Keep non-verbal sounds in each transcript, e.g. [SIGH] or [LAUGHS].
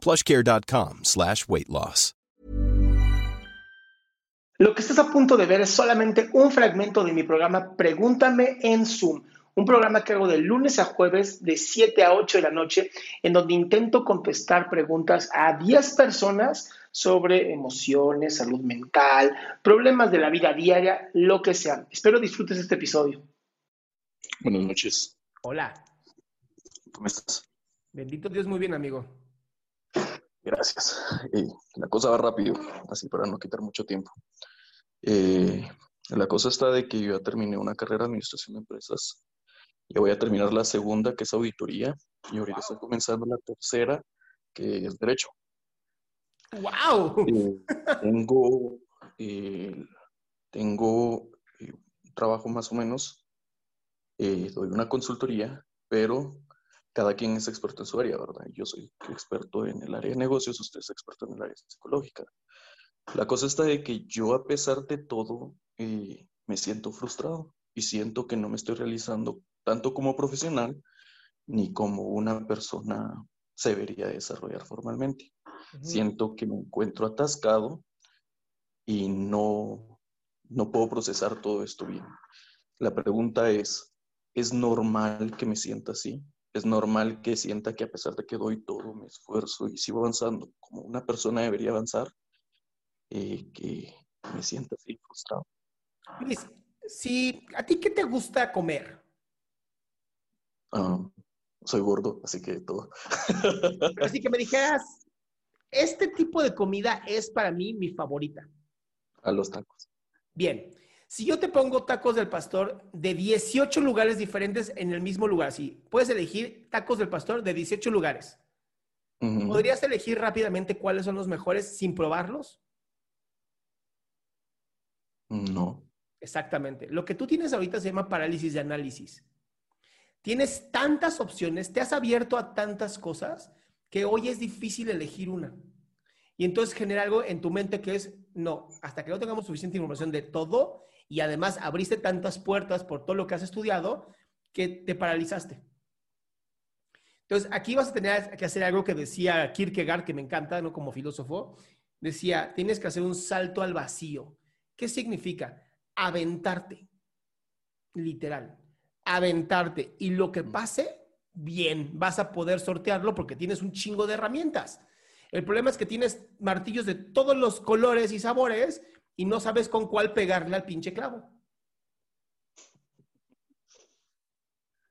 plushcare.com slash weight loss. Lo que estás a punto de ver es solamente un fragmento de mi programa Pregúntame en Zoom, un programa que hago de lunes a jueves de 7 a 8 de la noche, en donde intento contestar preguntas a 10 personas sobre emociones, salud mental, problemas de la vida diaria, lo que sea. Espero disfrutes este episodio. Buenas noches. Hola. ¿Cómo estás? Bendito Dios, muy bien, amigo. Gracias. Eh, la cosa va rápido, así para no quitar mucho tiempo. Eh, la cosa está de que yo ya terminé una carrera de administración de empresas. Ya voy a terminar la segunda, que es auditoría, y ahorita estoy comenzando la tercera, que es derecho. ¡Wow! Eh, tengo tengo un trabajo más o menos, doy una consultoría, pero cada quien es experto en su área, ¿verdad? Yo soy experto en el área de negocios, usted es experto en el área psicológica. La cosa está de que yo, a pesar de todo, eh, me siento frustrado y siento que no me estoy realizando tanto como profesional ni como una persona se debería desarrollar formalmente. Siento que me encuentro atascado y no, no puedo procesar todo esto bien. La pregunta es, ¿es normal que me sienta así? Es normal que sienta que a pesar de que doy todo mi esfuerzo y sigo avanzando como una persona debería avanzar, eh, que me sienta así frustrado. Luis, si a ti qué te gusta comer? Ah, soy gordo, así que todo. [LAUGHS] así que me dijeras, este tipo de comida es para mí mi favorita. A los tacos. Bien, si yo te pongo tacos del pastor de 18 lugares diferentes en el mismo lugar, sí, puedes elegir tacos del pastor de 18 lugares. ¿Podrías elegir rápidamente cuáles son los mejores sin probarlos? No. Exactamente. Lo que tú tienes ahorita se llama parálisis de análisis. Tienes tantas opciones, te has abierto a tantas cosas que hoy es difícil elegir una. Y entonces genera algo en tu mente que es, no, hasta que no tengamos suficiente información de todo, y además abriste tantas puertas por todo lo que has estudiado que te paralizaste. Entonces, aquí vas a tener que hacer algo que decía Kierkegaard, que me encanta, ¿no? Como filósofo. Decía, tienes que hacer un salto al vacío. ¿Qué significa? Aventarte. Literal. Aventarte. Y lo que pase, bien, vas a poder sortearlo porque tienes un chingo de herramientas. El problema es que tienes martillos de todos los colores y sabores y no sabes con cuál pegarle al pinche clavo.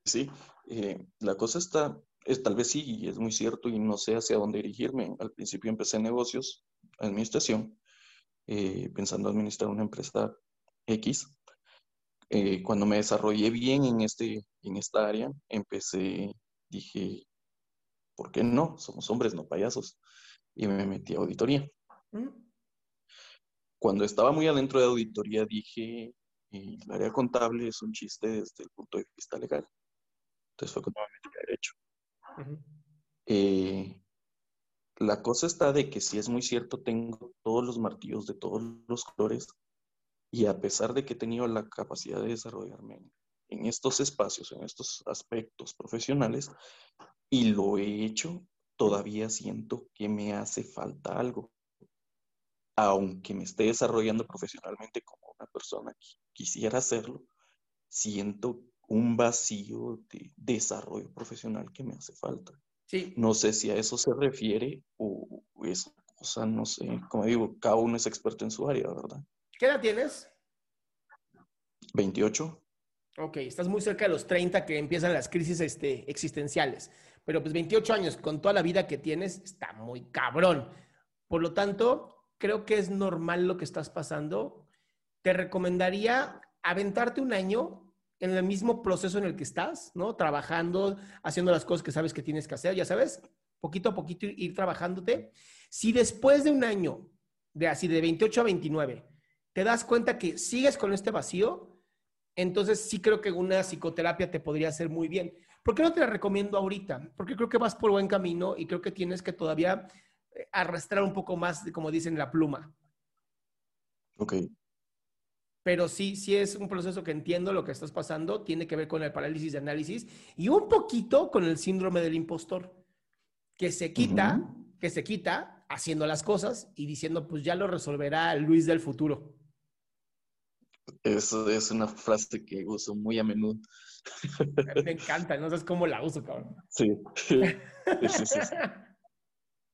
Sí, eh, la cosa está, es, tal vez sí, y es muy cierto, y no sé hacia dónde dirigirme. Al principio empecé negocios, administración, eh, pensando administrar una empresa X. Eh, cuando me desarrollé bien en, este, en esta área, empecé, dije, ¿por qué no? Somos hombres, no payasos. Y me metí a auditoría. Mm cuando estaba muy adentro de auditoría dije, el área contable es un chiste desde el punto de vista legal. Entonces fue cuando me metí a derecho. Eh, la cosa está de que si es muy cierto, tengo todos los martillos de todos los colores y a pesar de que he tenido la capacidad de desarrollarme en estos espacios, en estos aspectos profesionales, y lo he hecho, todavía siento que me hace falta algo aunque me esté desarrollando profesionalmente como una persona que quisiera hacerlo, siento un vacío de desarrollo profesional que me hace falta. Sí. No sé si a eso se refiere o es cosa, no sé, como digo, cada uno es experto en su área, ¿verdad? ¿Qué edad tienes? 28. Ok, estás muy cerca de los 30 que empiezan las crisis este, existenciales. Pero pues 28 años con toda la vida que tienes está muy cabrón. Por lo tanto, creo que es normal lo que estás pasando. Te recomendaría aventarte un año en el mismo proceso en el que estás, ¿no? Trabajando, haciendo las cosas que sabes que tienes que hacer, ya sabes, poquito a poquito ir, trabajándote. Si después de un año, de así de 28 a 29, te das cuenta que sigues con este vacío, entonces sí creo que una psicoterapia te podría hacer muy bien. ¿Por qué no te la recomiendo ahorita? Porque creo que vas por buen camino y creo que tienes que todavía arrastrar un poco más, como dicen, la pluma. Ok. Pero sí, sí es un proceso que entiendo lo que estás pasando, tiene que ver con el parálisis de análisis y un poquito con el síndrome del impostor, que se quita, que se quita haciendo las cosas y diciendo, pues ya lo resolverá Luis del futuro. Eso es una frase que uso muy a menudo. [LAUGHS] Me encanta, no sabes cómo la uso, cabrón. Sí. [LAUGHS] sí, sí, sí. [LAUGHS]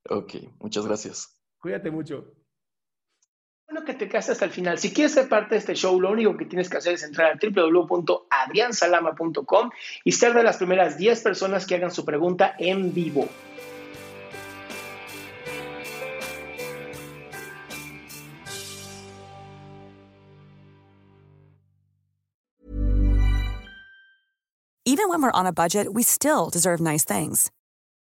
Ok, muchas gracias. Cuídate mucho. Bueno, que te quedaste hasta el final. Si quieres ser parte de este show, lo único que tienes que hacer es entrar a www.adriansalama.com y ser de las primeras 10 personas que hagan su pregunta en vivo. Even when we're on a budget, we still deserve nice things.